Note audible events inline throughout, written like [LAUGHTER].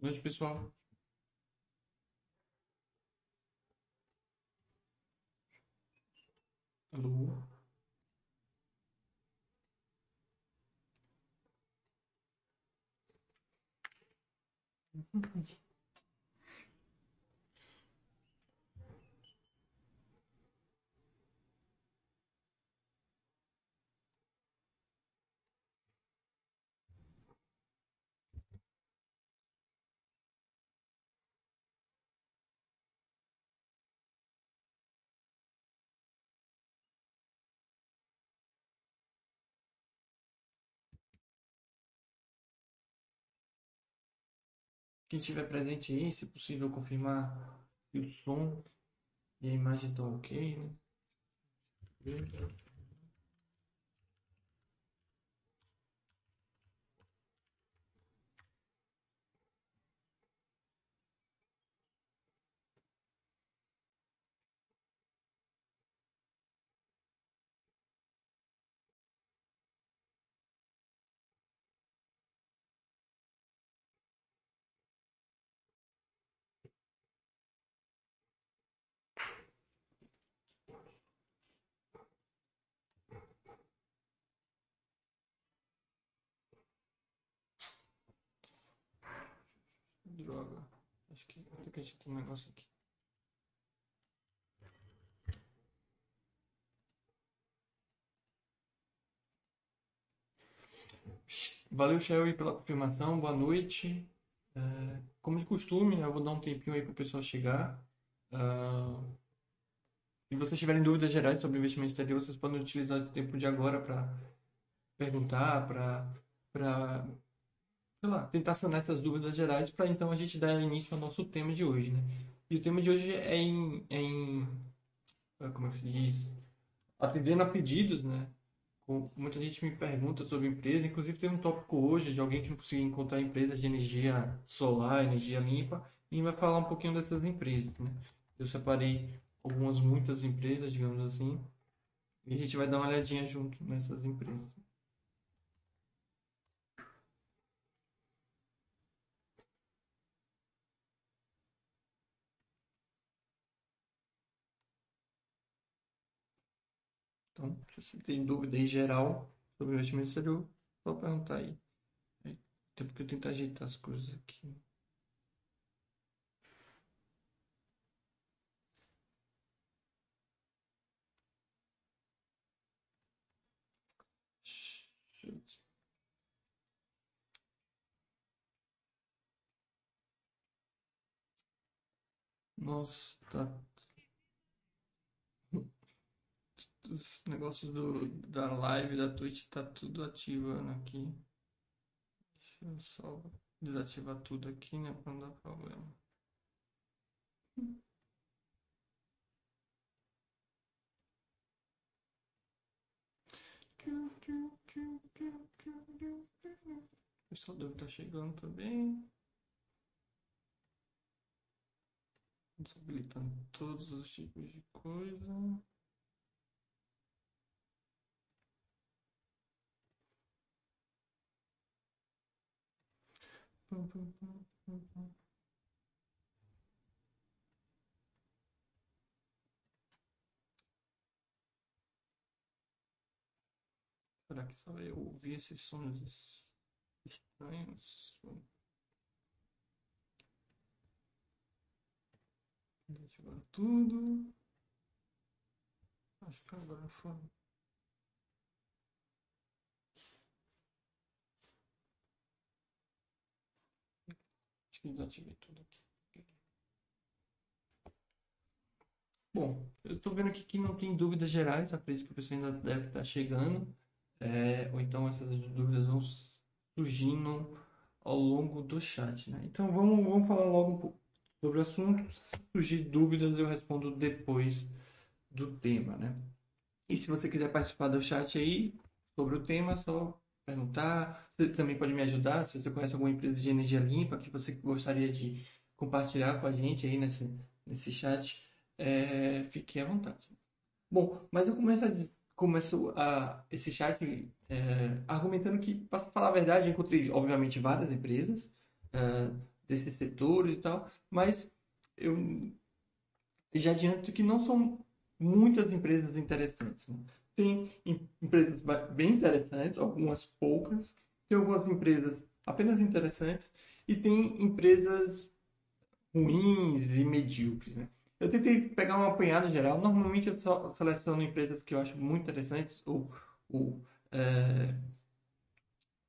Boa noite, pessoal. Alô? Quem estiver presente aí, se possível, confirmar que o som e a imagem estão ok, né? Droga. Acho que vou ter que agitar um negócio aqui. Valeu, Shelly, pela confirmação. Boa noite. É, como de costume, né, eu vou dar um tempinho aí para o pessoal chegar. Uh, se vocês tiverem dúvidas gerais sobre investimento exterior, vocês podem utilizar esse tempo de agora para perguntar, para sei lá, tentar sanar essas dúvidas gerais para então a gente dar início ao nosso tema de hoje, né? E o tema de hoje é em, é em como é que se diz? Atendendo a pedidos, né? Muita gente me pergunta sobre empresa, inclusive tem um tópico hoje de alguém que não conseguiu encontrar empresas de energia solar, energia limpa, e vai falar um pouquinho dessas empresas, né? Eu separei algumas, muitas empresas, digamos assim, e a gente vai dar uma olhadinha junto nessas empresas. Então, se tem dúvida em geral sobre investimento exterior, só perguntar aí. Até porque eu tento ajeitar as coisas aqui. Nossa, tá os negócios do, da live da Twitch tá tudo ativando aqui. Deixa eu só desativar tudo aqui, né? Pra não dar problema. O pessoal deve estar tá chegando também. Desabilitando todos os tipos de coisa. Será que só eu ouvi esses sons estranhos? Desativar tudo. Acho que agora foi. Acho que tudo aqui. Bom, eu estou vendo aqui que não tem dúvidas gerais, acredito que o pessoal ainda deve estar chegando, é, ou então essas dúvidas vão surgindo ao longo do chat, né? Então vamos, vamos falar logo um pouco sobre o assunto. Se surgir dúvidas, eu respondo depois do tema, né? E se você quiser participar do chat aí sobre o tema, só perguntar. Você também pode me ajudar se você conhece alguma empresa de energia limpa que você gostaria de compartilhar com a gente aí nesse, nesse chat. É, fique à vontade. Bom, mas eu começo, a, começo a, esse chat é, argumentando que, para falar a verdade, eu encontrei, obviamente, várias empresas é, desses setores e tal, mas eu já adianto que não são muitas empresas interessantes. Né? Tem empresas bem interessantes, algumas poucas, tem algumas empresas apenas interessantes e tem empresas ruins e medíocres. Né? Eu tentei pegar uma apanhada geral. Normalmente eu só seleciono empresas que eu acho muito interessantes ou, ou é,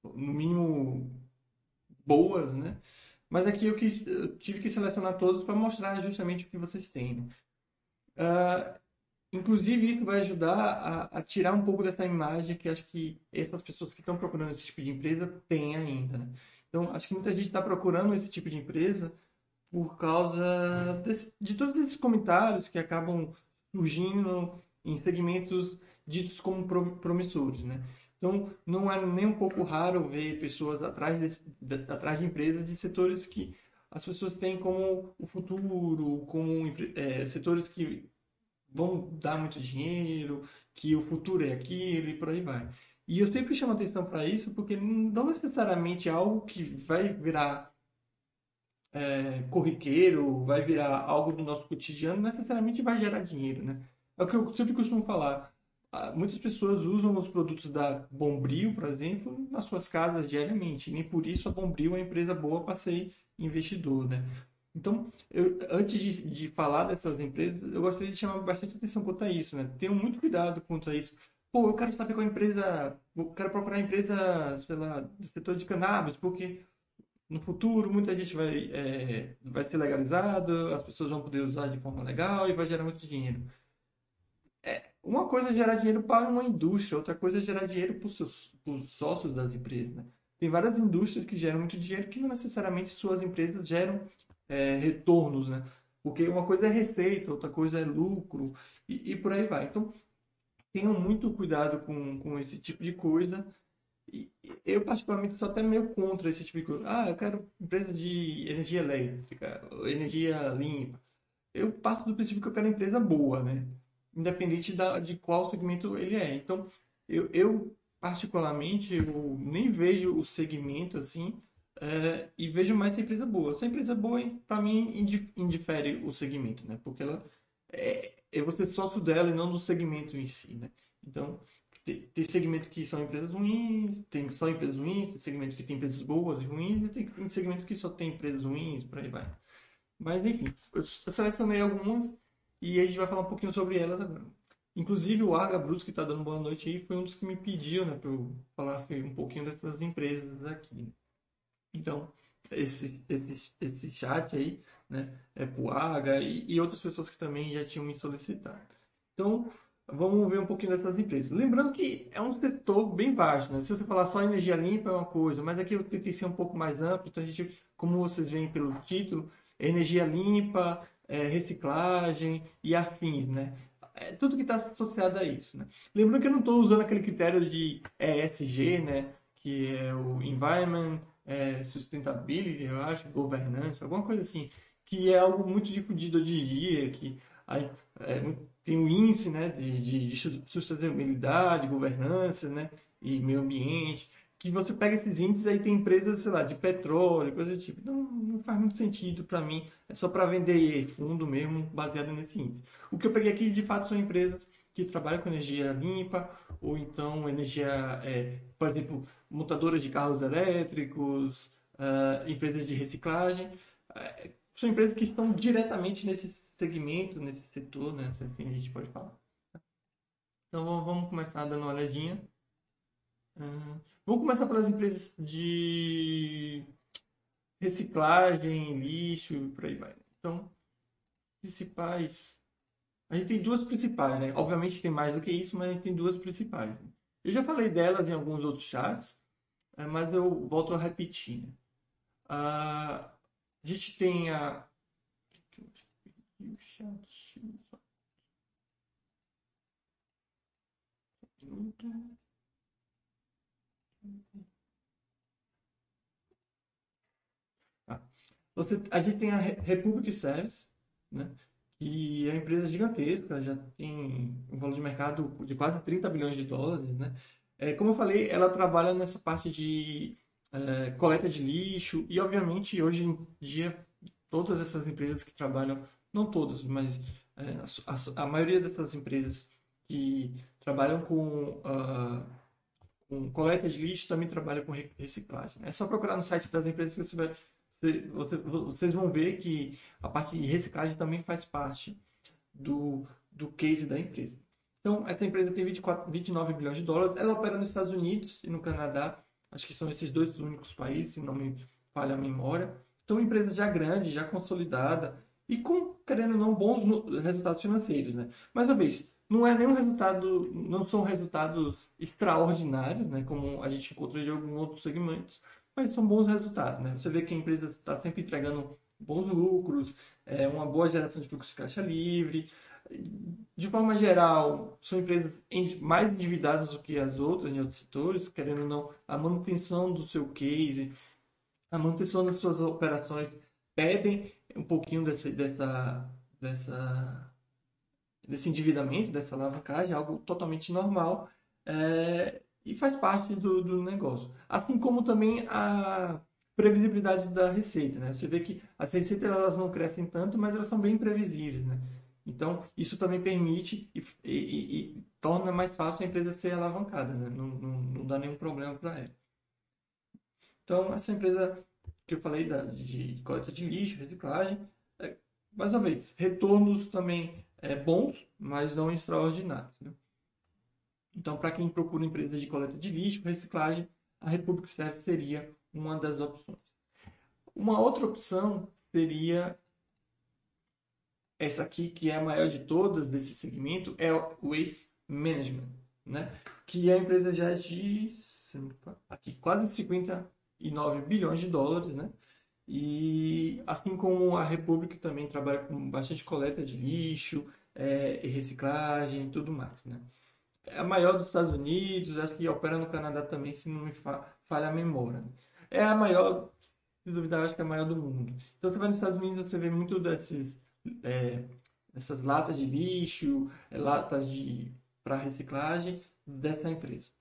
no mínimo boas, né? Mas aqui eu, quis, eu tive que selecionar todos para mostrar justamente o que vocês têm. Uh, inclusive, isso vai ajudar a, a, tirar um pouco dessa imagem que acho que essas pessoas que estão procurando esse tipo de empresa têm ainda. Né? Então, acho que muita gente está procurando esse tipo de empresa por causa desse, de todos esses comentários que acabam surgindo em segmentos ditos como promissores. Né? Então, não é nem um pouco raro ver pessoas atrás, de, atrás de empresas de setores que as pessoas têm como o futuro, como é, setores que vão dar muito dinheiro, que o futuro é aquilo e por aí vai. E eu sempre chamo atenção para isso porque não necessariamente é algo que vai virar é, corriqueiro, vai virar algo do nosso cotidiano, necessariamente vai gerar dinheiro, né? É o que eu sempre costumo falar. Ah, muitas pessoas usam os produtos da Bombril, por exemplo, nas suas casas diariamente. Nem por isso a Bombril é uma empresa boa para ser investidor, né? Então, eu, antes de, de falar dessas empresas, eu gostaria de chamar bastante atenção quanto a isso, né? Tenham muito cuidado quanto a isso. Pô, eu quero saber qual empresa, eu quero procurar empresa, sei lá, do setor de cannabis, porque no futuro muita gente vai, é, vai ser legalizado, as pessoas vão poder usar de forma legal e vai gerar muito dinheiro. É, uma coisa é gerar dinheiro para uma indústria, outra coisa é gerar dinheiro para os sócios das empresas. Né? Tem várias indústrias que geram muito dinheiro que não necessariamente suas empresas geram é, retornos, né? Porque uma coisa é receita, outra coisa é lucro e, e por aí vai. Então, tenham muito cuidado com, com esse tipo de coisa. E eu, particularmente, sou até meio contra esse tipo de coisa. Ah, eu quero empresa de energia elétrica, energia limpa. Eu passo do princípio que eu quero empresa boa, né? independente da, de qual segmento ele é. Então, eu, eu particularmente, eu nem vejo o segmento assim é, e vejo mais se a empresa boa. Se a empresa boa, para mim, indifere o segmento, né? Porque ela é, é você sócio dela e não do segmento em si, né? Então, tem, segmento que são empresas ruins, tem só empresas ruins, tem segmento que tem empresas boas e ruins, e tem, segmento que só tem empresas ruins, por aí vai. Mas, enfim, eu selecionei algumas e a gente vai falar um pouquinho sobre elas agora. Inclusive o Arga Bruce, que está dando boa noite aí, foi um dos que me pediu né, para eu falar um pouquinho dessas empresas aqui. Então, esse, esse, esse chat aí né, é Arga e, e outras pessoas que também já tinham me solicitado. Então, vamos ver um pouquinho dessas empresas. Lembrando que é um setor bem vasto, né? Se você falar só energia limpa é uma coisa, mas aqui eu tentei ser um pouco mais amplo, então a gente, como vocês veem pelo título, energia limpa, é, reciclagem e afins, né? É tudo que está associado a isso, né? Lembrando que eu não estou usando aquele critério de ESG, né? Que é o Environment, é, Sustainability, eu acho, governança, alguma coisa assim, que é algo muito difundido hoje em dia, que é, tem o índice, né? De, de sustentabilidade, governança, né? E meio ambiente que você pega esses índices aí tem empresas, sei lá, de petróleo, coisa do tipo. Não, não faz muito sentido para mim. É só para vender fundo mesmo baseado nesse índice. O que eu peguei aqui, de fato, são empresas que trabalham com energia limpa ou então energia, é, por exemplo, montadoras de carros elétricos, uh, empresas de reciclagem. Uh, são empresas que estão diretamente nesse segmento, nesse setor, né? Assim a gente pode falar. Então vamos começar dando uma olhadinha. Uhum. Vamos começar pelas empresas de reciclagem, lixo por aí vai. Então, principais. A gente tem duas principais, né? Obviamente tem mais do que isso, mas a gente tem duas principais. Eu já falei delas em alguns outros chats, é, mas eu volto a repetir. Né? a gente tem a. Ah. Você, a gente tem a Republic Service, né? Que é uma empresa gigantesca, já tem um valor de mercado de quase 30 bilhões de dólares. Né? É, como eu falei, ela trabalha nessa parte de é, coleta de lixo e, obviamente, hoje em dia, todas essas empresas que trabalham, não todas, mas é, a, a, maioria dessas empresas que trabalham com, uh, com coleta de lixo também trabalham com reciclagem. Né? É só procurar no site das empresas que você vai, vocês vão ver que a parte de reciclagem também faz parte do, do case da empresa. Então, essa empresa tem 24, 29 bilhões de dólares, ela opera nos Estados Unidos e no Canadá, Acho que são esses dois únicos países, se não me falha a memória. Então, empresa já grande, já consolidada e com, querendo ou não, bons resultados financeiros, né? Mais uma vez, não é nenhum resultado, não são resultados extraordinários, né? Como a gente encontra em alguns outros segmentos, mas são bons resultados, né? Você vê que a empresa está sempre entregando bons lucros, é, uma boa geração de fluxo de caixa livre, de forma geral, são empresas mais endividadas do que as outras em outros setores, querendo ou não, a manutenção do seu case, a manutenção das suas operações pedem um pouquinho desse, dessa, dessa, desse endividamento, dessa alavancagem, algo totalmente normal é, e faz parte do, do negócio. Assim como também a previsibilidade da receita. Né? Você vê que as receitas elas não crescem tanto, mas elas são bem previsíveis. Né? Então, isso também permite e, e, e, torna mais fácil a empresa ser alavancada, né? não, não, não, dá nenhum problema para ela. Então, essa empresa que eu falei da, de coleta de lixo, reciclagem, é, mais uma vez, retornos também é, bons, mas não extraordinários. Né? Então, para quem procura empresa de coleta de lixo, reciclagem, a República Serve seria uma das opções. Uma outra opção seria essa aqui, que é a maior de todas desse segmento, é o Waste Management, né? que a empresa já é de aqui, quase 59 bilhões de dólares, né? E assim como a República também trabalha com bastante coleta de lixo, é, reciclagem e tudo mais, né? É a maior dos Estados Unidos, acho que opera no Canadá também, se não me falha a memória. É a maior, se duvidar, acho que é a maior do mundo. Então você vai nos Estados Unidos, você vê muito desses é, essas latas de lixo, é, latas de para reciclagem dessa empresa.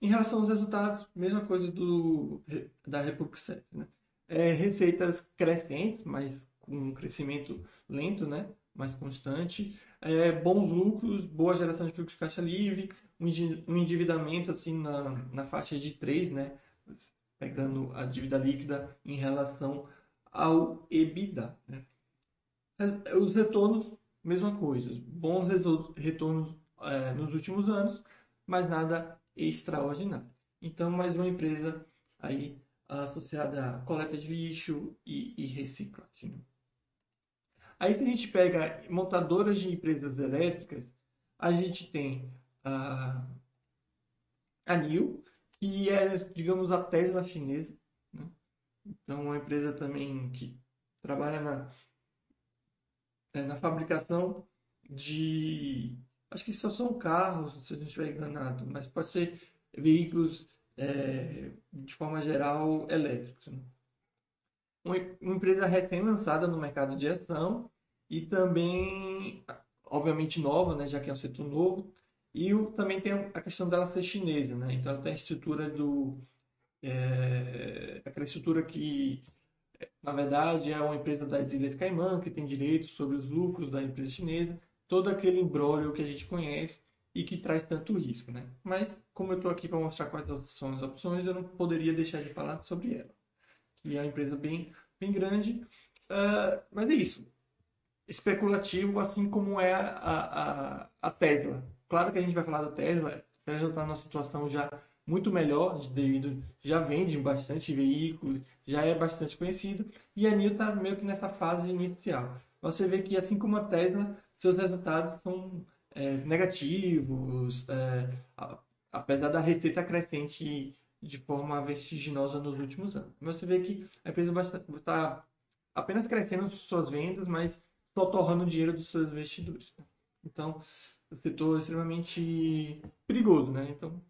Em relação aos resultados, mesma coisa do, da Republic Set. Né? É, receitas crescentes, mas com um crescimento lento, né? Mais constante. É, bons lucros, boa geração de fluxo de caixa livre, um endividamento assim, na, na faixa de 3, né? pegando a dívida líquida em relação ao EBITDA. Né? Os retornos, mesma coisa, bons retornos é, nos últimos anos, mas nada extraordinário. Então, mais uma empresa aí associada à coleta de lixo e, e reciclagem. Né? Aí, se a gente pega montadoras de empresas elétricas, a gente tem a, a NIO, que é, digamos, a Tesla chinesa, então, uma empresa também que trabalha na, é, na fabricação de. Acho que só são carros, se a gente estiver enganado, mas pode ser veículos é, de forma geral elétricos. Né? Uma, empresa recém-lançada no mercado de ação e também, obviamente, nova, né, já que é um setor novo. E o, também tem a questão dela ser chinesa, né? então ela tem a estrutura do é, aquela estrutura que, na verdade, é uma empresa das Ilhas Caimã, que tem direitos sobre os lucros da empresa chinesa, todo aquele embrólio que a gente conhece e que traz tanto risco. Né? Mas, como eu estou aqui para mostrar quais são as opções, eu não poderia deixar de falar sobre ela, que é uma empresa bem, bem grande. Uh, mas é isso. Especulativo, assim como é a, a, a Tesla. Claro que a gente vai falar da Tesla. A Tesla está numa situação já muito melhor, devido já vende bastante veículos, já é bastante conhecido, e a NIO está meio que nessa fase inicial. Você vê que, assim como a Tesla, seus resultados são é, negativos, é, apesar da receita crescente de forma vertiginosa nos últimos anos. Você vê que a empresa está apenas crescendo suas vendas, mas só torrando dinheiro dos seus investidores. Então, o setor é extremamente perigoso, né? Então,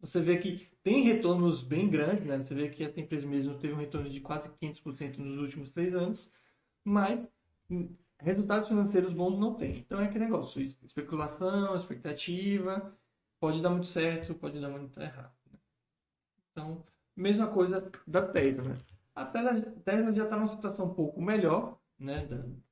você vê que tem retornos bem grandes, né? Você vê que essa empresa mesmo teve um retorno de quase 500% nos últimos três anos, mas resultados financeiros bons não tem. Então é aquele negócio, especulação, expectativa, pode dar muito certo, pode dar muito errado. Então, mesma coisa da Tesla, né? A Tesla, já está numa situação um pouco melhor, né,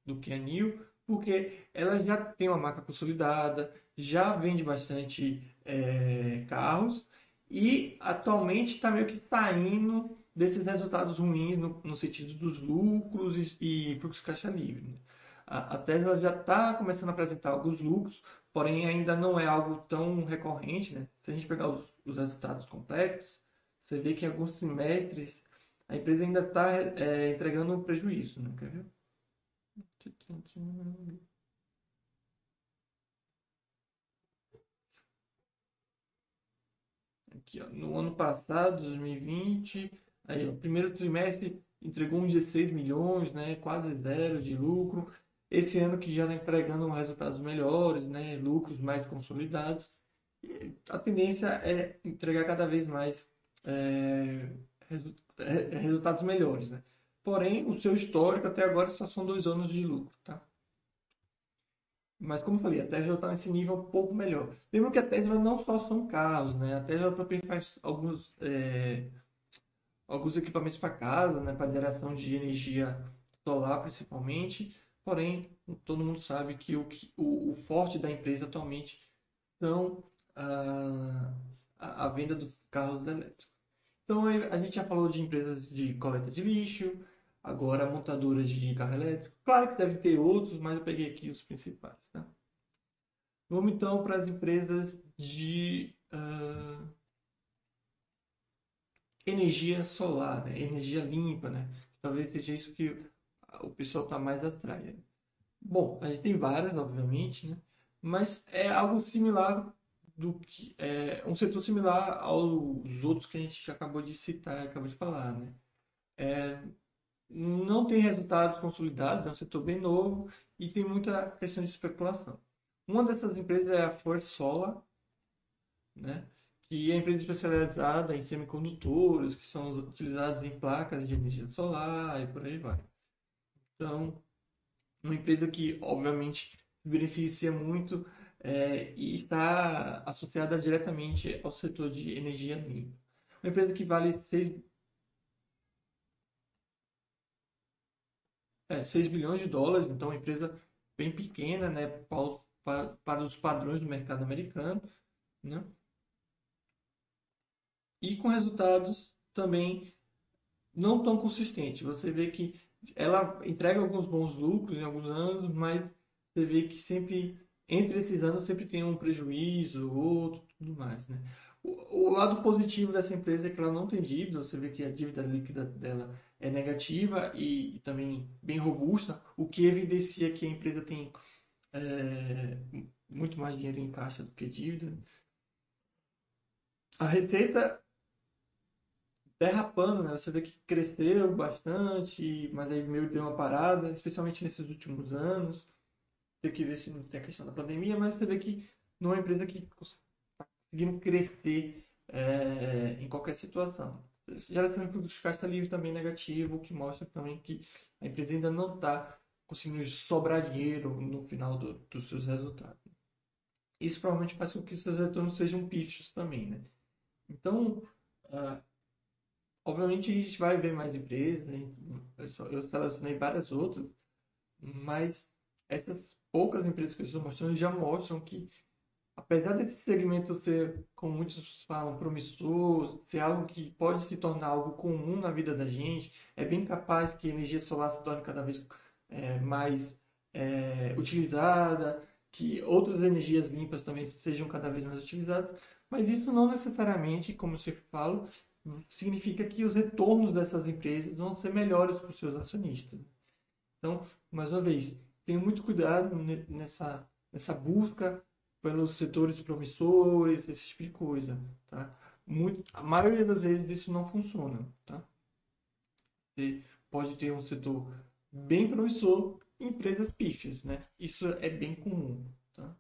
do que a NIO, porque ela já tem uma marca consolidada, já vende bastante é, carros e atualmente está meio que saindo desses resultados ruins no, no sentido dos lucros e, e fluxo caixa livre. Né? A, a, Tesla já está começando a apresentar alguns lucros, porém ainda não é algo tão recorrente. Né? Se a gente pegar os, os resultados completos, você vê que em alguns semestres a empresa ainda está é, entregando um prejuízo. Né? Quer ver? Aqui, ó, no ano passado, 2020, aí, o primeiro trimestre entregou uns 16 milhões, né, quase zero de lucro. Esse ano que já está entregando resultados melhores, né, lucros mais consolidados. A tendência é entregar cada vez mais é, resu é, resultados melhores. Né? Porém, o seu histórico até agora só são dois anos de lucro. Tá? Mas como eu falei, a Tesla está nesse nível um pouco melhor. Lembra que a Tesla não só são carros, né? A Tesla também faz alguns, é, alguns equipamentos para casa, né? Para geração de energia solar principalmente. Porém, todo mundo sabe que o, o, o forte da empresa atualmente são a, a, a venda dos carros elétricos. Então a gente já falou de empresas de coleta de lixo, agora montadoras de carro elétrico. Claro que deve ter outros, mas eu peguei aqui os principais. Tá? Vamos então para as empresas de uh, energia solar, né? energia limpa, né? Talvez seja isso que o pessoal está mais atrás. Bom, a gente tem várias, obviamente, né? mas é algo similar do que é um setor similar aos outros que a gente acabou de citar, acabou de falar, né? É, não tem resultados consolidados, é um setor bem novo e tem muita questão de especulação. Uma dessas empresas é a First Solar, né? que é a empresa especializada em semicondutores, que são utilizados em placas de energia solar e por aí vai. Então, uma empresa que, obviamente, beneficia muito é, e está associada diretamente ao setor de energia limpa. Uma empresa que vale 6 é, 6 bilhões de dólares, então uma empresa bem pequena, né, para, para, os padrões do mercado americano, né? E com resultados também não tão consistentes. Você vê que ela entrega alguns bons lucros em alguns anos, mas você vê que sempre entre esses anos sempre tem um prejuízo, outro, tudo mais, né? O, o lado positivo dessa empresa é que ela não tem dívida, você vê que a dívida líquida dela é negativa e, e também bem robusta, o que evidencia que a empresa tem é, muito mais dinheiro em caixa do que dívida. A receita derrapando, né? Você vê que cresceu bastante, mas aí meio deu uma parada, especialmente nesses últimos anos. Tem que ver se não tem a questão da pandemia, mas você vê que não é uma empresa que está conseguindo crescer é, em qualquer situação geração de produtos de caixa livre também negativo, que mostra também que a empresa ainda não está conseguindo sobrar dinheiro no final do, dos seus resultados. Isso provavelmente faz com que seus retornos sejam pífios também, né? Então, uh, obviamente a gente vai ver mais empresas, né? eu selecionei várias outras, mas essas poucas empresas que eu estou mostrando já mostram que apesar desse segmento ser, como muitos falam, promissor, ser algo que pode se tornar algo comum na vida da gente, é bem capaz que a energia solar se torne cada vez é, mais é, utilizada, que outras energias limpas também sejam cada vez mais utilizadas, mas isso não necessariamente, como eu sempre falo, significa que os retornos dessas empresas vão ser melhores para os seus acionistas. Então, mais uma vez, tenha muito cuidado nessa, nessa busca pelos setores promissores, esse tipo de coisa, tá? Muito, a maioria das vezes isso não funciona, tá? Você pode ter um setor bem promissor empresas pífias, né? Isso é bem comum, tá?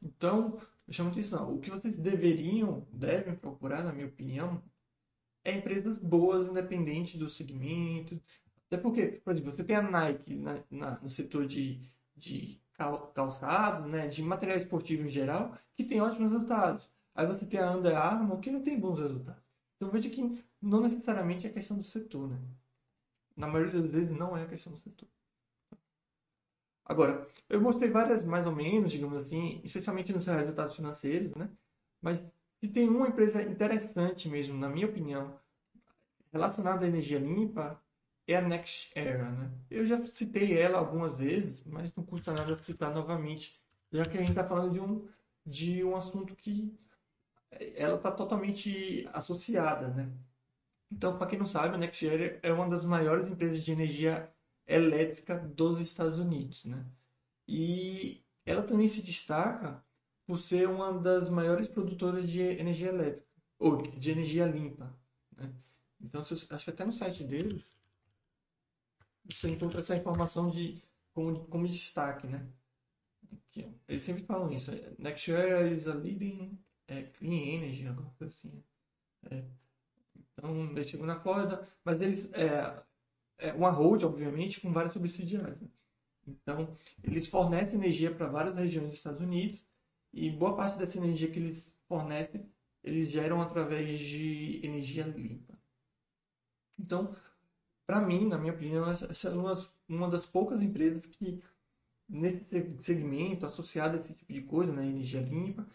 Então, me chama atenção, o que vocês deveriam, devem procurar, na minha opinião, é empresas boas, independente do segmento. Até porque, por exemplo, você tem a Nike na, na no setor de, de calçados, né, de material esportivo em geral, que tem ótimos resultados. Aí você tem a Under Armour, que não tem bons resultados. Então veja que não necessariamente é questão do setor, né? Na maioria das vezes não é a questão do setor. Agora, eu mostrei várias mais ou menos, digamos assim, especialmente nos resultados financeiros, né? Mas se tem uma empresa interessante mesmo, na minha opinião, relacionada à energia limpa, é a Next Era, né? Eu já citei ela algumas vezes, mas não custa nada citar novamente, já que a gente está falando de um, de um assunto que ela está totalmente associada, né? Então, para quem não sabe, a Next Era é uma das maiores empresas de energia elétrica dos Estados Unidos, né? E ela também se destaca por ser uma das maiores produtoras de energia elétrica, ou de energia limpa, né? Então, acho que até no site deles você encontra essa informação de como, como destaque, né? Aqui, eles sempre falam isso. Next Era is a leading é, clean energy, alguma coisa assim. É. Então, eles chegam na Flórida, mas eles é, é uma hold, obviamente, com várias subsidiárias. Né? Então, eles fornecem energia para várias regiões dos Estados Unidos e boa parte dessa energia que eles fornecem, eles geram através de energia limpa. Então, para mim, na minha opinião, essa é uma, uma das poucas empresas que, nesse segmento, associado a esse tipo de coisa, né, energia limpa,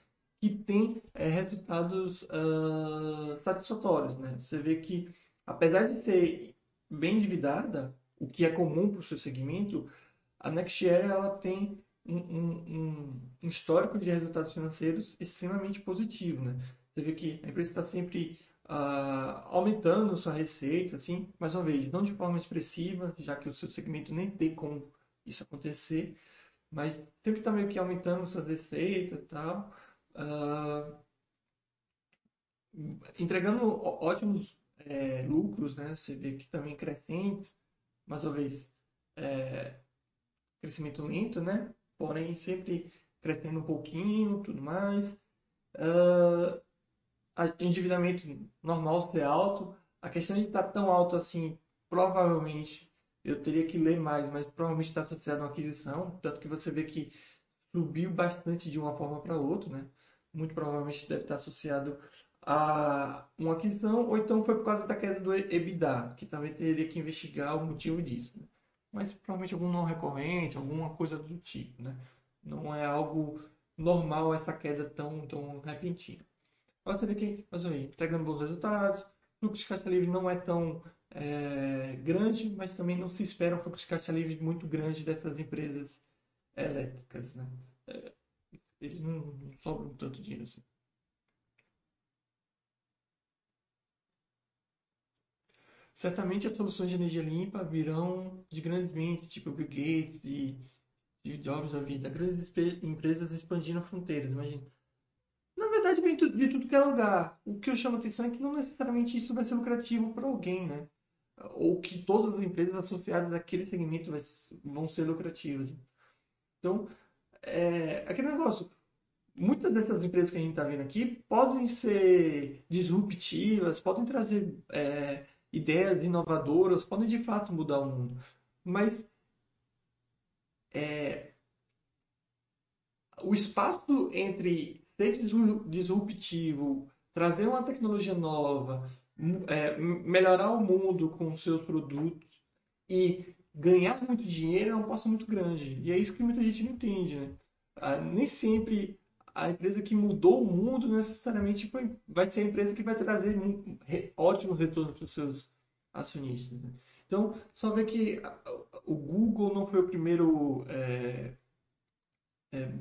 que tem é, resultados uh, satisfatórios. Né? Você vê que, apesar de ser bem endividada, o que é comum para o seu segmento, a NextShare ela tem um, um, um, histórico de resultados financeiros extremamente positivo. Né? Você vê que a empresa está sempre uh, aumentando sua receita, assim, mais uma vez, não de forma expressiva, já que o seu segmento nem tem como isso acontecer, mas sempre está meio que aumentando suas receitas e tal, uh, entregando ótimos é, lucros, né? Você vê que também crescentes, mais uma vez, é, crescimento lento, né? Porém, sempre crescendo um pouquinho, tudo mais. Uh, endividamento normal ser alto. A questão de estar tão alto assim, provavelmente, eu teria que ler mais, mas provavelmente está associado a uma aquisição. Tanto que você vê que subiu bastante de uma forma para outra, né? Muito provavelmente deve estar associado a uma aquisição, ou então foi por causa da queda do EBITDA, que também teria que investigar o motivo disso. Né? Mas provavelmente algum não recorrente, alguma coisa do tipo, né? Não é algo normal essa queda tão, tão repentina. Você vê que, mas aí, entregando bons resultados, o fluxo de caixa livre não é tão é, grande, mas também não se espera um fluxo de caixa livre muito grande dessas empresas elétricas, né? É, eles não, não sobram tanto dinheiro assim. Certamente as soluções de energia limpa virão de grandes mentes, tipo Bill Gates e de Jobs da vida, grandes empresas expandindo fronteiras, imagina na verdade, vem de tudo que é lugar. O que eu chamo atenção é que não necessariamente isso vai ser lucrativo para alguém, né? Ou que todas as empresas associadas àquele segmento vão ser lucrativas. Então, é aquele negócio. Muitas dessas empresas que a gente está vendo aqui podem ser disruptivas, podem trazer é, ideias inovadoras, podem de fato mudar o mundo. Mas é, o espaço entre ser disruptivo, trazer uma tecnologia nova, é, melhorar o mundo com seus produtos e ganhar muito dinheiro é um passo muito grande. E é isso que muita gente não entende, né? Ah, nem sempre a empresa que mudou o mundo necessariamente foi, vai ser a empresa que vai trazer ótimos retornos para os seus acionistas. Né? Então, só ver que o Google não foi o primeiro é, é,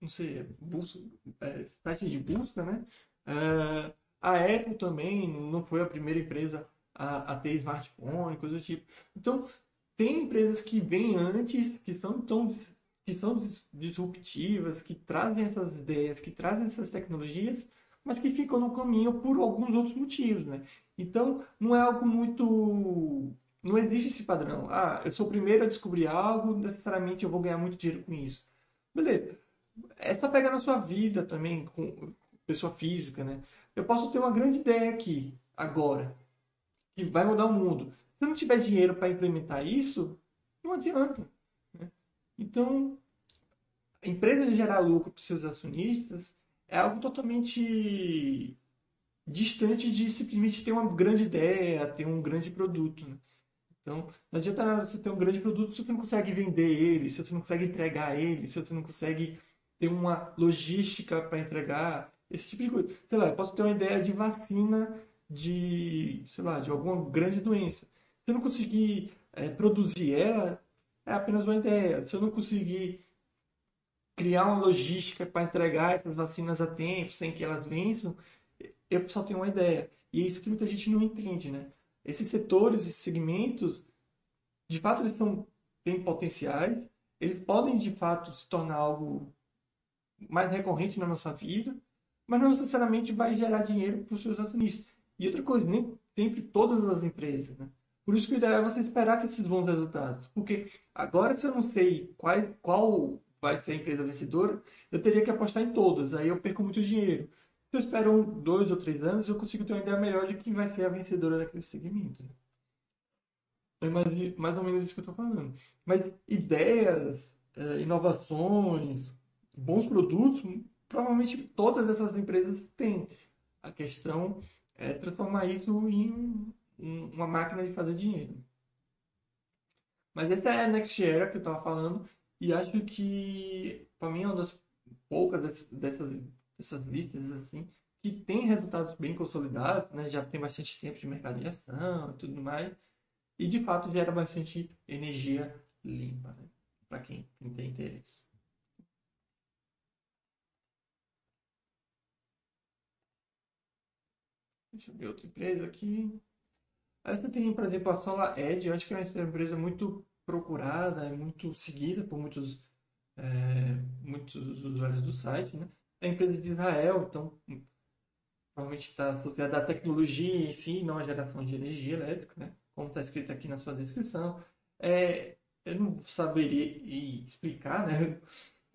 não sei, busca, é, site de busca, né? É, a Apple também não foi a primeira empresa a, a, ter smartphone, coisa do tipo. Então, tem empresas que vêm antes, que são tão que são disruptivas, que trazem essas ideias, que trazem essas tecnologias, mas que ficam no caminho por alguns outros motivos, né? Então, não é algo muito não existe esse padrão. Ah, eu sou o primeiro a descobrir algo, necessariamente eu vou ganhar muito dinheiro com isso. Beleza é só pegar na sua vida também, com pessoa física, né? Eu posso ter uma grande ideia aqui, agora, que vai mudar o mundo. Se eu não tiver dinheiro para implementar isso, não adianta. Né? Então, a empresa gerar lucro para os seus acionistas é algo totalmente distante de simplesmente ter uma grande ideia, ter um grande produto. Né? Então, não adianta você ter um grande produto se você não consegue vender ele, se você não consegue entregar ele, se você não consegue ter uma logística para entregar, esse tipo de coisa. Sei lá, eu posso ter uma ideia de vacina de, sei lá, de alguma grande doença. Se eu não conseguir é, produzir ela, é apenas uma ideia. Se eu não conseguir criar uma logística para entregar essas vacinas a tempo, sem que elas vençam, eu só tenho uma ideia. E é isso que muita gente não entende, né? Esses setores, esses segmentos, de fato, eles são, têm potenciais, eles podem, de fato, se tornar algo mais recorrente na nossa vida, mas não necessariamente vai gerar dinheiro para os seus acionistas. E outra coisa, nem sempre todas as empresas, né? Por isso que o ideal é você esperar que esses bons resultados. Porque agora, se eu não sei qual, qual vai ser a empresa vencedora, eu teria que apostar em todas. Aí eu perco muito dinheiro. Se eu espero um, dois ou três anos, eu consigo ter uma ideia melhor de quem vai ser a vencedora daquele segmento. Né? É mais, mais ou menos isso que eu estou falando. Mas ideias, é, inovações, bons produtos, provavelmente todas essas empresas têm. A questão é transformar isso em uma máquina de fazer dinheiro. Mas essa é a Next Era que eu estava falando e acho que para mim é uma das poucas dessas, dessas listas assim que tem resultados bem consolidados, né? já tem bastante tempo de mercado de ação e tudo mais e de fato gera bastante energia limpa né? para quem, tem interesse. Deixa eu ver outra empresa aqui. Essa tem, por exemplo, a Solar Edge, eu acho que é uma empresa muito procurada, é muito seguida por muitos, é, muitos usuários do site. Né? É empresa de Israel, então provavelmente está associada à tecnologia em si, não à geração de energia elétrica, né? como está escrito aqui na sua descrição. É, eu não saberia explicar né,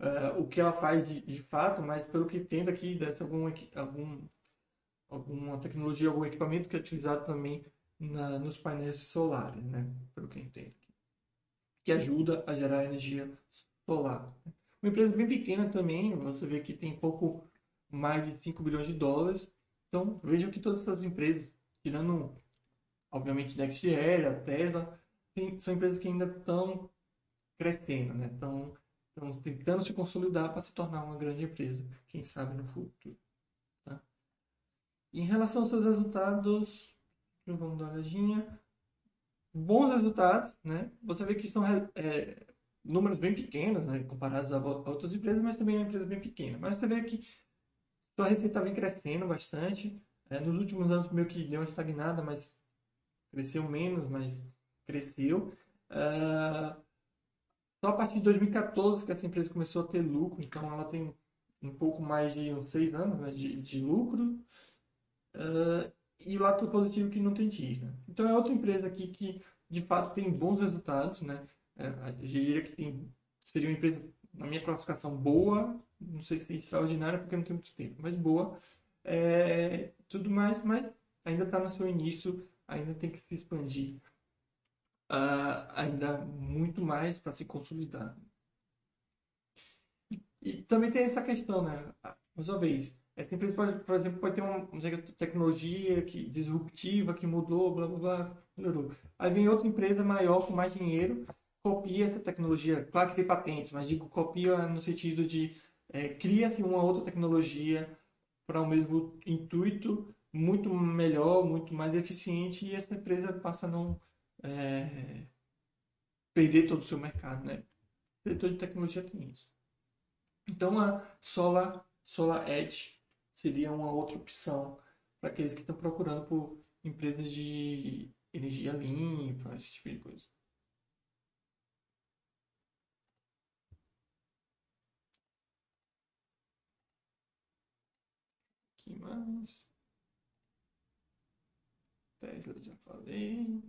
uh, [LAUGHS] o que ela faz de, de, fato, mas pelo que entendo aqui, deve ser algum, algum, alguma tecnologia, algum equipamento que é utilizado também na, nos painéis solares, né? Pelo que eu entendo. Que ajuda a gerar energia solar. Uma empresa bem pequena também, você vê que tem pouco mais de 5 bilhões de dólares. Então, vejam que todas essas empresas, tirando, obviamente, NextGer, a Tesla, tem, são empresas que ainda estão crescendo, né? Estão, estão tentando se consolidar para se tornar uma grande empresa, quem sabe no futuro. Em relação aos seus resultados, Vamos dar uma olhadinha. Bons resultados, né? Você vê que são é, números bem pequenos, né? Comparados a outras empresas, mas também é uma empresa bem pequena. Mas você vê que sua receita vem crescendo bastante. É, nos últimos anos meio que deu uma estagnada, mas cresceu menos, mas cresceu. Uh, só a partir de 2014 que essa empresa começou a ter lucro, então ela tem um pouco mais de uns seis anos né, de, de lucro. Uh, e o lado positivo que não tem Disney. Então é outra empresa aqui que de fato tem bons resultados, né? É, eu diria que tem, seria uma empresa, na minha classificação, boa, não sei se extraordinária porque não tem muito tempo, mas boa. É, tudo mais, mas ainda está no seu início, ainda tem que se expandir. Uh, ainda muito mais para se consolidar. E, e, também tem essa questão, né? Mais uma vez, essa empresa, por exemplo, pode ter uma, tecnologia que, disruptiva que mudou, blá blá blá, melhorou. Aí vem outra empresa maior com mais dinheiro, copia essa tecnologia. Claro que tem patentes, mas digo copia no sentido de é, cria-se uma outra tecnologia para o mesmo intuito, muito melhor, muito mais eficiente, e essa empresa passa a não é, perder todo o seu mercado. Né? O setor de tecnologia tem isso. Então a Solar, Solar Edge seria uma outra opção para aqueles que estão procurando por empresas de energia limpa, esse tipo de coisa. que mais? Tesla já falei.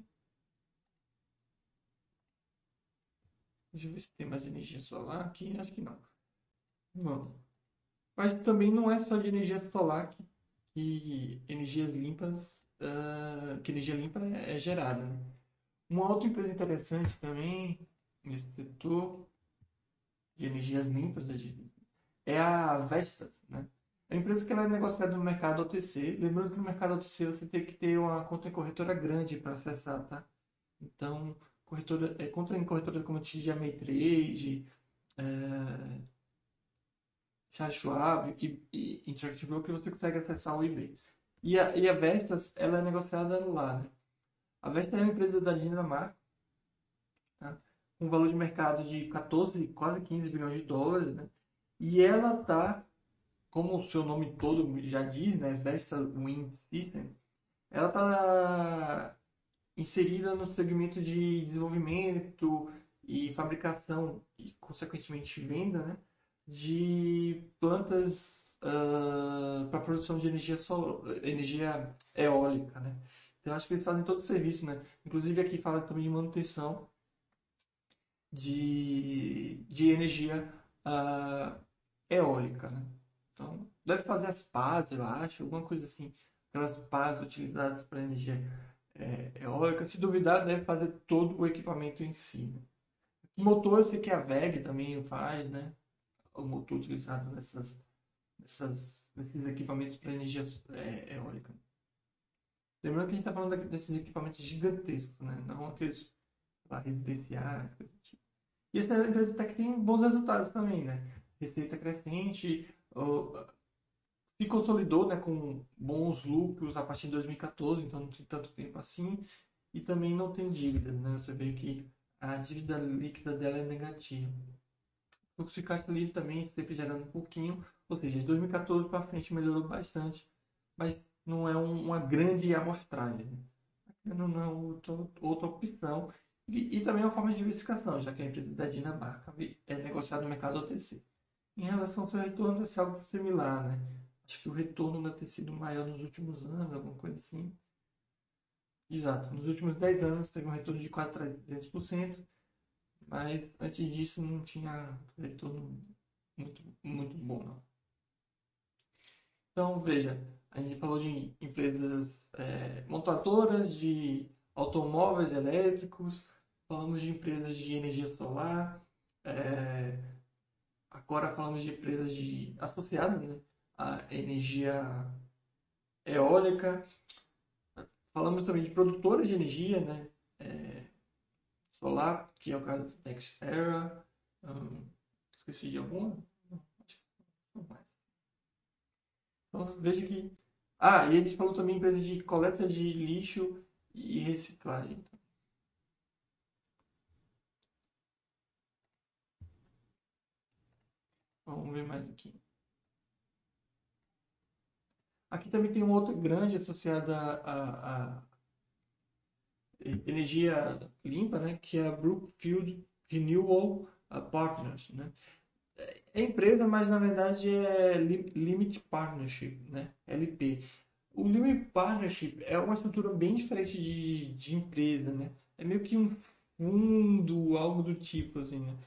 Deixa eu ver se tem mais energia solar aqui. Acho que não. Vamos. Mas também não é só de energia solar que, que energias limpas, uh, que energia limpa é, é gerada. Né? Uma outra empresa interessante também nesse setor de energias limpas é a Vestas, né? A empresa que ela é negociada no mercado OTC, lembrando que no mercado OTC você tem que ter uma conta em corretora grande para acessar, tá? Então, corretora, é, conta em corretora como TGA Trade, é, Charles Schwab e, e Interactive Broker, você consegue acessar o eBay. E a, e a Vestas, ela é negociada lá, né? A Vestas é uma empresa da Dinamarca, tá? com um valor de mercado de 14, quase 15 bilhões de dólares, né? E ela está como o seu nome todo já diz, né, Vestas Wind System, ela está inserida no segmento de desenvolvimento e fabricação e, consequentemente, venda né, de plantas uh, para produção de energia, solar, energia eólica. Né? Então, acho que eles fazem todo o serviço. Né? Inclusive, aqui fala também de manutenção de, de energia uh, eólica. Né? Então, deve fazer as pás, eu acho, alguma coisa assim. Aquelas pás utilizadas para energia é, eólica. Se duvidar, deve fazer todo o equipamento em si. Né? Motor, eu sei que a VEG também faz, né? O motor utilizado nessas, nessas, nesses equipamentos para energia é, eólica. Lembrando que a gente está falando desses equipamentos gigantescos, né? Não aqueles lá, residenciais, coisas do tipo. E essa empresa até que tem bons resultados também, né? Receita crescente, se consolidou né, com bons lucros a partir de 2014, então não tem tanto tempo assim, e também não tem dívidas. Né? Você vê que a dívida líquida dela é negativa. Fluxo de caixa livre também sempre gerando um pouquinho, ou seja, de 2014 para frente melhorou bastante, mas não é um, uma grande amostragem. Né? Não é outra, outra opção. E, e, também é uma forma de diversificação, já que a empresa da Dinamarca é negociada no mercado OTC. Em relação ao seu retorno, ser algo similar, né? Acho que o retorno deve ter sido maior nos últimos anos, alguma coisa assim. Exato, nos últimos 10 anos teve um retorno de quase 300%, mas antes disso não tinha retorno muito, muito bom, não. Então, veja, a gente falou de empresas é, montadoras de automóveis elétricos, falamos de empresas de energia solar, é, Agora falamos de empresas de, associadas né, à energia eólica. Falamos também de produtoras de energia né, solar, que é o caso da Nextera. Hum, esqueci de alguma? Não, acho que não mais. Então veja que. Ah, e a gente falou também empresas de coleta de lixo e reciclagem. Vamos ver mais aqui. Aqui também tem uma outra grande associada à energia limpa, né, que é a Brookfield Renewable Partners. Né? É empresa, mas na verdade é Limit Partnership, né? LP. O Limit Partnership é uma estrutura bem diferente de, de empresa, né? É meio que um fundo, algo do tipo, assim, né?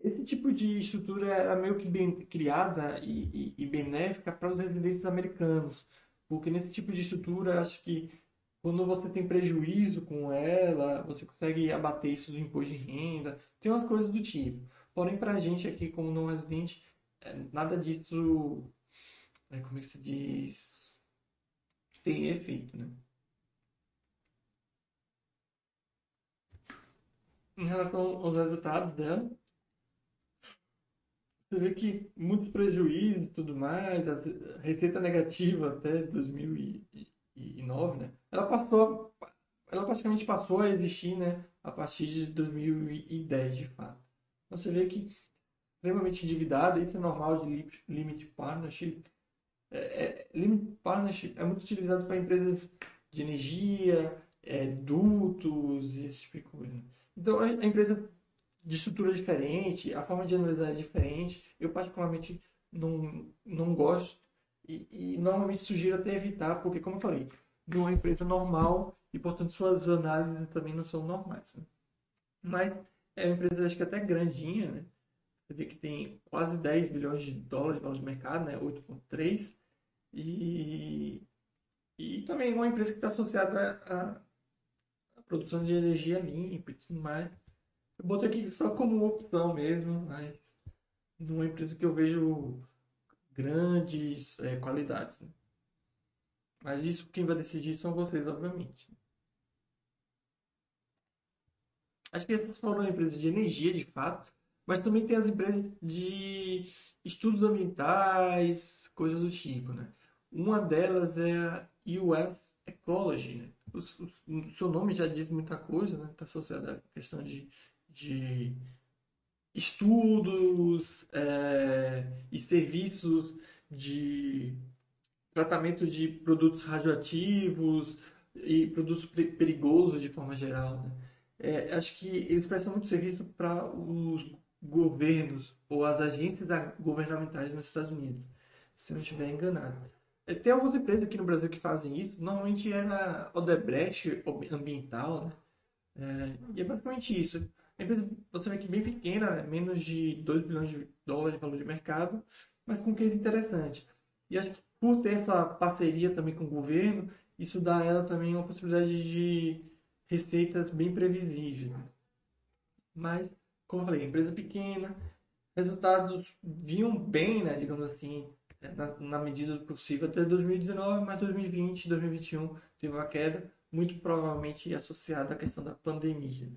esse tipo de estrutura era meio que bem criada e, e, e benéfica para os residentes americanos, porque nesse tipo de estrutura, acho que quando você tem prejuízo com ela, você consegue abater isso do imposto de renda, tem umas coisas do tipo. Porém, para a gente aqui, como não residente, é, nada disso, é, como é que se diz, tem efeito, né? Em relação aos resultados dela, você vê que muitos prejuízos e tudo mais, a receita negativa até 2009, né? Ela passou, ela praticamente passou a existir, né? A partir de 2010, de fato. Então, você vê que extremamente endividada, isso é normal de limit partnership. É, é, limit partnership é muito utilizado para empresas de energia, é, dutos, esse tipo de coisa. Então, a empresa de estrutura diferente, a forma de analisar é diferente. Eu, particularmente, não, não gosto e, e normalmente sugiro até evitar, porque, como eu falei, de uma empresa normal e, portanto, suas análises também não são normais. Né? Mas é uma empresa, acho que até grandinha, né? Você vê que tem quase 10 bilhões de dólares de valor de mercado, né? 8,3. E, e também uma empresa que está associada à, à produção de energia limpa e tudo mais. Eu botei aqui só como opção mesmo, mas numa empresa que eu vejo grandes é, qualidades. Né? Mas isso quem vai decidir são vocês, obviamente. Acho que essas foram empresas de energia, de fato, mas também tem as empresas de estudos ambientais, coisas do tipo, né? Uma delas é a US Ecology, né? O, seu nome já diz muita coisa, né? Está associado à questão de, de estudos é, e serviços de tratamento de produtos radioativos e produtos perigosos de forma geral. Né? É, acho que eles prestam muito serviço para os governos ou as agências governamentais nos Estados Unidos, se eu não estiver enganado. É, tem algumas empresas aqui no Brasil que fazem isso, normalmente é na Odebrecht ambiental, né? É, e é basicamente isso. A empresa, você vê que bem pequena, né? menos de 2 bilhões de dólares de valor de mercado, mas com um case interessante. E acho que por ter essa parceria também com o governo, isso dá a ela também uma possibilidade de receitas bem previsíveis. Né? Mas, como eu falei, empresa pequena, resultados vinham bem, né, digamos assim, é, na, na, medida do possível até 2019, mas 2020, 2021 teve uma queda, muito provavelmente associada à questão da pandemia.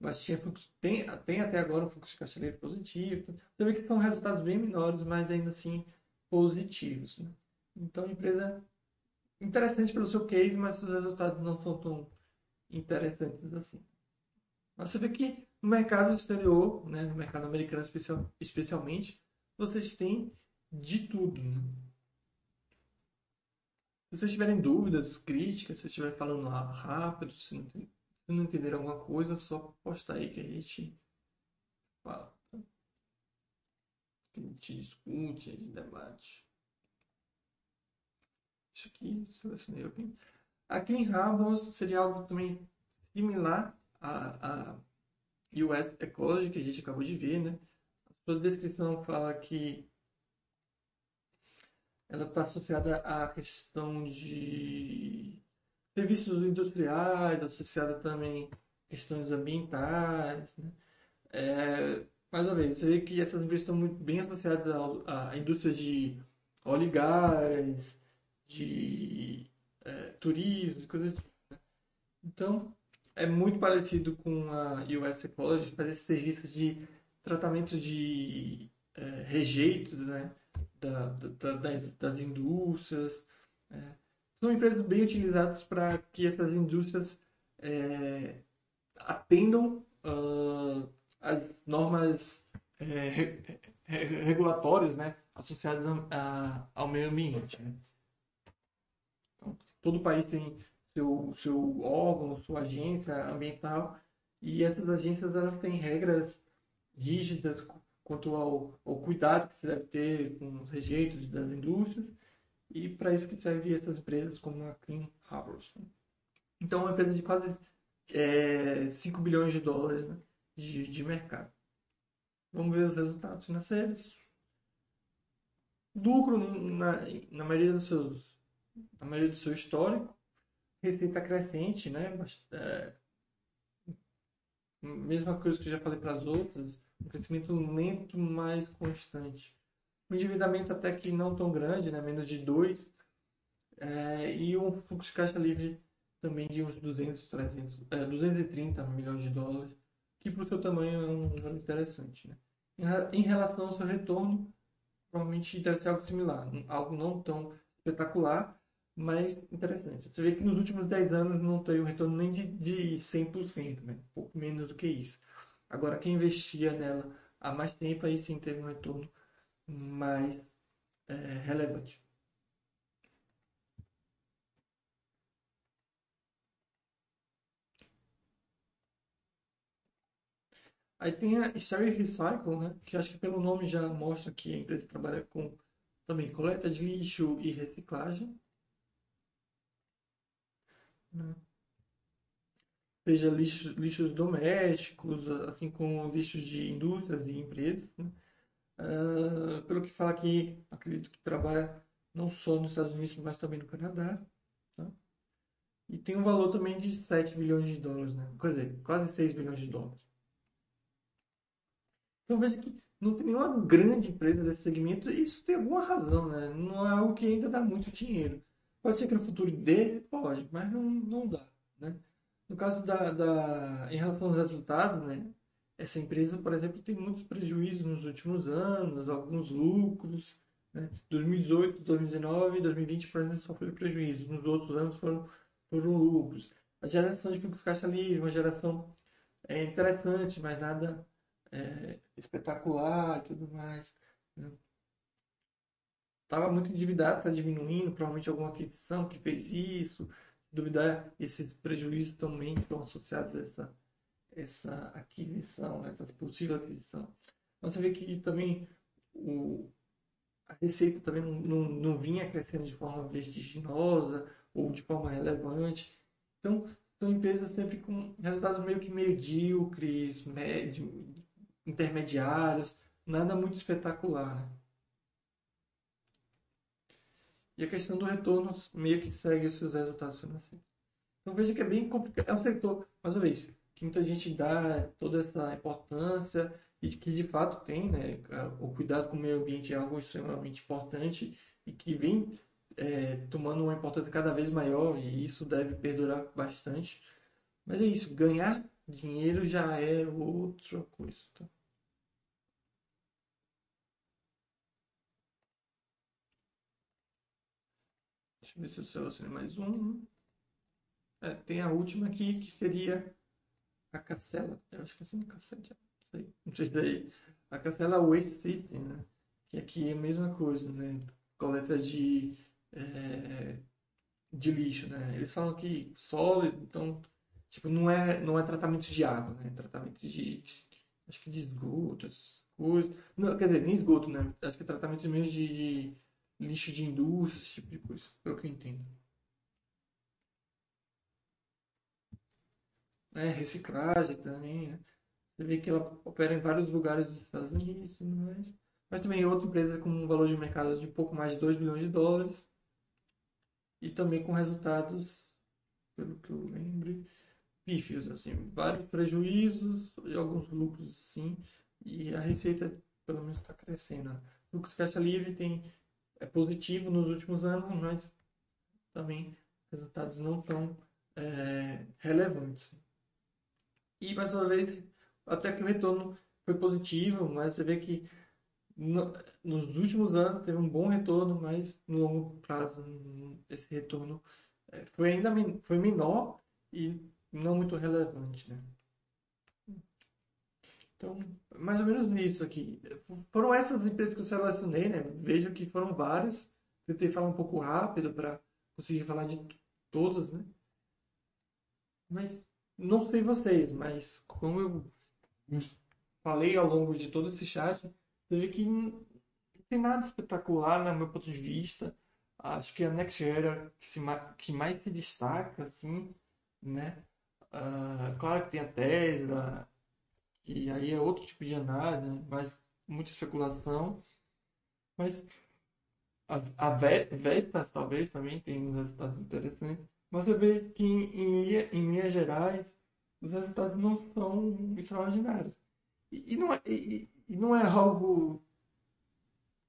Mas tinha, tem, tem até agora um fluxo de caixa positivo. Você vê que são resultados bem menores, mas ainda assim positivos. Né? Então, empresa interessante pelo seu case, mas os resultados não são tão interessantes assim. Mas você vê que no mercado exterior, né, no mercado americano especial, especialmente, vocês têm de tudo. Né? Se vocês tiverem dúvidas, críticas, se estiver falando rápido, se não, se não entender alguma coisa, só posta aí que a gente fala. Que a gente discute, a gente debate. Isso aqui, selecionei aqui. Aqui em Rabos seria algo também similar a, a US Ecology, que a gente acabou de ver, né? A sua descrição fala que ela está associada à questão de serviços industriais, associada também questões ambientais, né? É, mais uma vez, você vê que essas empresas estão muito bem associadas à indústria de óleo e gás, de é, turismo, coisas assim. Né? Então, é muito parecido com a US Ecology, fazer serviços de tratamento de é, rejeitos né? Da, da, das, das indústrias. É. São empresas bem utilizadas para que essas indústrias é, atendam uh, as normas é, re, re, regulatórias né? associadas a, a, ao meio ambiente. Né? todo país tem seu, seu órgão, sua agência ambiental, e essas agências elas têm regras rígidas quanto ao, ao cuidado que se deve ter com os rejeitos das indústrias, e para isso que servem essas empresas como a Clean Harbors. Né? Então, é uma empresa de quase é, 5 bilhões de dólares né, de, de mercado. Vamos ver os resultados financeiros. Lucro, na, na maioria dos seus a maioria do seu histórico. Receita crescente, né? É, mesma coisa que eu já falei para as outras, um crescimento lento, mas constante. Um endividamento até que não tão grande, né? menos de 2. É, e um fluxo de caixa livre também de uns 200, 300, é, 230 milhões de dólares, que para o seu tamanho é um valor interessante. Né? Em, relação ao seu retorno, provavelmente deve ser algo similar, algo não tão espetacular, mais interessante. Você vê que nos últimos 10 anos não teve um retorno nem de, de 100%, né? pouco menos do que isso. Agora, quem investia nela há mais tempo, aí sim teve um retorno mais é, relevante. Aí tem a Story Recycle, né? que acho que pelo nome já mostra que a empresa trabalha com também coleta de lixo e reciclagem né? Seja lixo, lixos domésticos, assim como lixos de indústrias e empresas. Né? Uh, pelo que fala aqui, acredito que trabalha não só nos Estados Unidos, mas também no Canadá. Tá? E tem um valor também de 7 bilhões de dólares, né? quer dizer, quase 6 bilhões de dólares. Então veja que não tem nenhuma grande empresa desse segmento, isso tem alguma razão, né? Não é algo que ainda dá muito dinheiro. Pode ser que no futuro dê, pode, mas não, não dá, né? No caso da, da, em relação aos resultados, né? Essa empresa, por exemplo, tem muitos prejuízos nos últimos anos, alguns lucros. Né? 2018, 2019 e 2020, por exemplo, sofreu prejuízo. Nos outros anos foram, foram lucros. A geração de fluxo caixa livre, uma geração é, interessante, mas nada é, espetacular e tudo mais. Né? Estava muito endividado, está diminuindo, provavelmente alguma aquisição que fez isso. Duvidar, esses prejuízos também estão associados a essa, essa aquisição, essa possível aquisição. Então, você vê que também o, a receita também não, não, não vinha crescendo de forma vertiginosa ou de forma relevante. Então, são empresas sempre com resultados meio que medíocres, médio, intermediários, nada muito espetacular. Né? E a questão do retorno meio que segue os seus resultados financeiros. Então veja que é bem complicado. É um setor, mais uma vez, que muita gente dá toda essa importância e que de fato tem, né? O cuidado com o meio ambiente é algo extremamente importante e que vem é, tomando uma importância cada vez maior e isso deve perdurar bastante. Mas é isso, ganhar dinheiro já é outra coisa. Tá? Deixa eu ver se eu selecionei mais um. É, tem a última aqui que seria a Cacela. Eu acho que é assim, Cacela. Não sei, não sei se daí. A Cacela Waste System, né? Que aqui é a mesma coisa, né? Coleta de, é, de lixo, né? Eles falam que sólido, então, tipo, não é, não é tratamento de água, né? Tratamento de, de acho que de esgoto, essas coisas. Não, quer dizer, nem esgoto, né? Acho que é tratamento mesmo de, de lixo de indústria, esse tipo de coisa, pelo que eu entendo. É, reciclagem também, né? Você vê que ela opera em vários lugares dos Estados Unidos e mais. Mas também outra empresa com um valor de mercado de pouco mais de 2 bilhões de dólares. E também com resultados, pelo que eu lembro, pífios, assim, vários prejuízos e alguns lucros, sim. E a receita, pelo menos, está crescendo. O lucro caixa livre tem é positivo nos últimos anos, mas também resultados não tão é, relevantes. E mais uma vez, até que o retorno foi positivo, mas você vê que no, nos últimos anos teve um bom retorno, mas no longo prazo esse retorno é, foi ainda foi menor e não muito relevante, né? Então, mais ou menos isso aqui. Foram essas empresas que eu selecionei, né? Vejo que foram várias. Tentei falar um pouco rápido para conseguir falar de todas, né? Mas não sei vocês, mas como eu falei ao longo de todo esse chat, você vê que não tem nada espetacular, no meu ponto de vista. Acho que a Next Era que, se, que mais se destaca, assim, né? Uh, claro que tem a Tesla, e aí é outro tipo de análise, né? mas muita especulação. Mas a, a Vestas talvez também tem uns resultados interessantes. Você vê que em, em, linhas gerais os resultados não são extraordinários. E, e não, é, e, e não é algo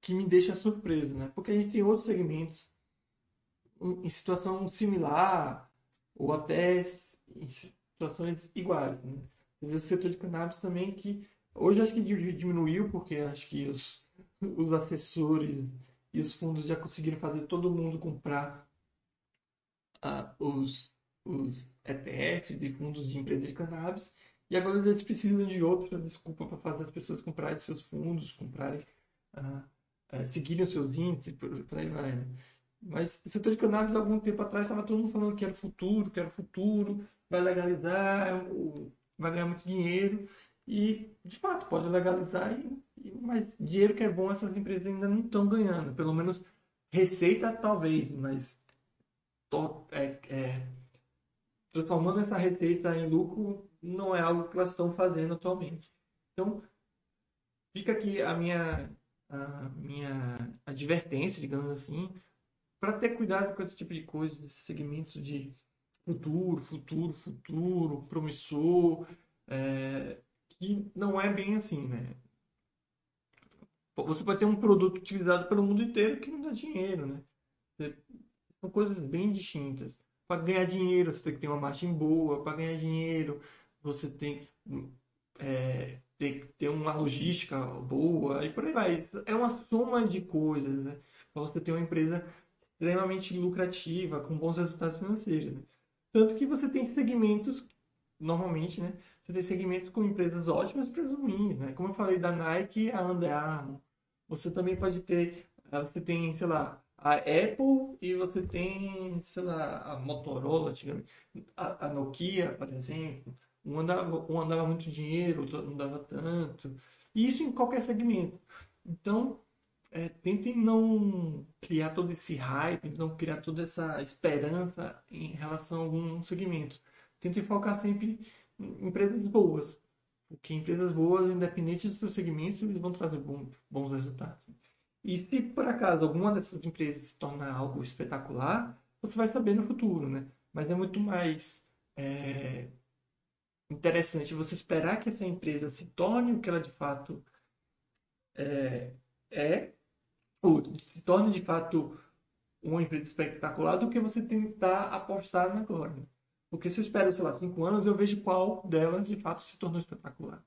que me deixa surpreso, né? Porque a gente tem outros segmentos em situação similar ou até em situações iguais, né? Teve o setor de cannabis também que hoje acho que diminuiu porque acho que os, os assessores e os fundos já conseguiram fazer todo mundo comprar uh, os, os ETFs e fundos de empresas de cannabis e agora eles precisam de outra desculpa para fazer as pessoas comprarem seus fundos, comprarem, uh, uh, seguirem os seus índices, por, por aí vai. Né? Mas o setor de cannabis, algum tempo atrás, estava todo mundo falando que era o futuro, que era o futuro, vai legalizar, o, vai ganhar muito dinheiro e, de fato, pode legalizar, mas dinheiro que é bom essas empresas ainda não estão ganhando. Pelo menos receita, talvez, mas é, é, transformando essa receita em lucro não é algo que elas estão fazendo atualmente. Então, fica aqui a minha, a minha advertência, digamos assim, para ter cuidado com esse tipo de coisa, esses segmentos de futuro, futuro, futuro, promissor, é, que não é bem assim, né? você pode ter um produto utilizado pelo mundo inteiro que não dá dinheiro, né? São coisas bem distintas. Para ganhar dinheiro, você tem que ter uma margem boa. Para ganhar dinheiro, você tem, é, que ter uma logística boa e por aí vai. É uma soma de coisas, né? Para você ter uma empresa extremamente lucrativa, com bons resultados financeiros. Né? Tanto que você tem segmentos, normalmente, né? Você tem segmentos com empresas ótimas e empresas ruins, né? Como eu falei da Nike, a Under Armour. Você também pode ter, ah, você tem, sei lá, a Apple e você tem, sei lá, a Motorola, a, a Nokia, por exemplo. Um andava, um andava muito dinheiro, outro não dava tanto. E isso em qualquer segmento. Então, é, tentem não criar todo esse hype, não criar toda essa esperança em relação a algum segmento. Tentem focar sempre em empresas boas. Porque empresas boas, independente dos seus segmentos, eles vão trazer bons resultados. E se por acaso alguma dessas empresas se tornar algo espetacular, você vai saber no futuro, né? Mas é muito mais é, interessante você esperar que essa empresa se torne o que ela de fato é, é ou se torne de fato uma empresa espetacular do que você tentar apostar agora. Né? Porque se eu espero, sei lá, cinco anos, eu vejo qual delas de fato se tornou espetacular.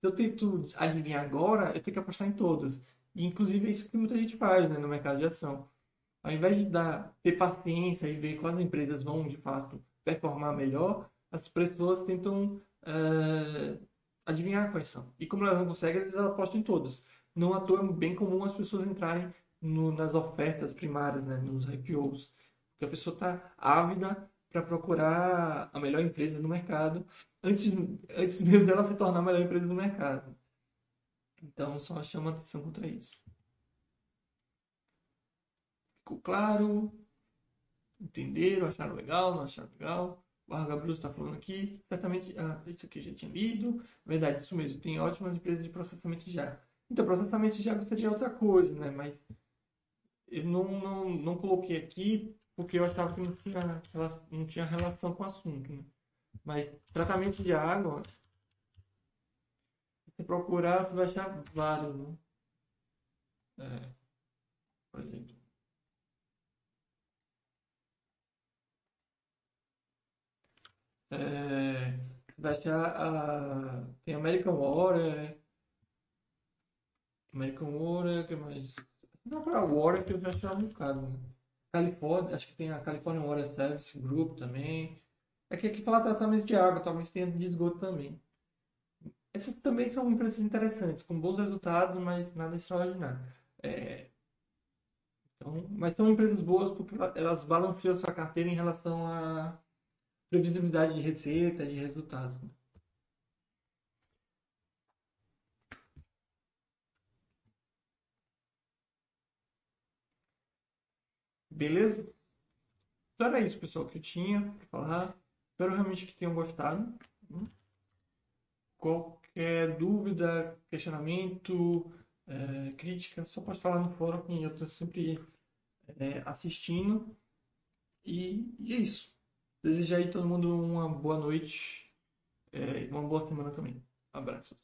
Se eu tento adivinhar agora, eu tenho que apostar em todas. E, inclusive, é isso que muita gente faz né, no mercado de ação. Ao invés de dar, ter paciência e ver quais empresas vão, de fato, performar melhor, as pessoas tentam uh, adivinhar quais são. E como elas não conseguem, eles apostam em todas. Não à toa é bem comum as pessoas entrarem no, nas ofertas primárias, né, nos IPOs. Porque a pessoa está ávida para procurar a melhor empresa no mercado antes, antes mesmo dela se tornar a melhor empresa do mercado. Então, só chama atenção contra isso. Ficou claro? Entenderam? Acharam legal? Não acharam legal? O Bruce está falando aqui. Certamente, ah, isso aqui eu já tinha lido. Verdade, isso mesmo. Tem ótimas empresas de processamento água. Então, processamento água seria outra coisa, né? Mas eu não, não, não coloquei aqui porque eu achava que não tinha, não tinha relação com o assunto, né? Mas tratamento de água se procurar, você vai achar vários, né? É, por exemplo. É, vai achar a, tem American Water, American Water, que mais? Não para Water que eu já achei um bocado, né? Califórnia, acho que tem a California Water Service Group também. É que aqui fala tratamento de água, talvez tenha de esgoto também. Essas também são empresas interessantes, com bons resultados, mas nada extraordinário. É... Então, mas são empresas boas porque elas balanceiam sua carteira em relação à previsibilidade de receita, de resultados. Né? Beleza? Então era isso, pessoal, que eu tinha para falar. Espero realmente que tenham gostado. Qual qualquer dúvida, questionamento, é, crítica, só pode falar no fórum que eu estou sempre é, assistindo. E, e, é isso. Desejo aí todo mundo uma boa noite é, e uma boa semana também. Abraços.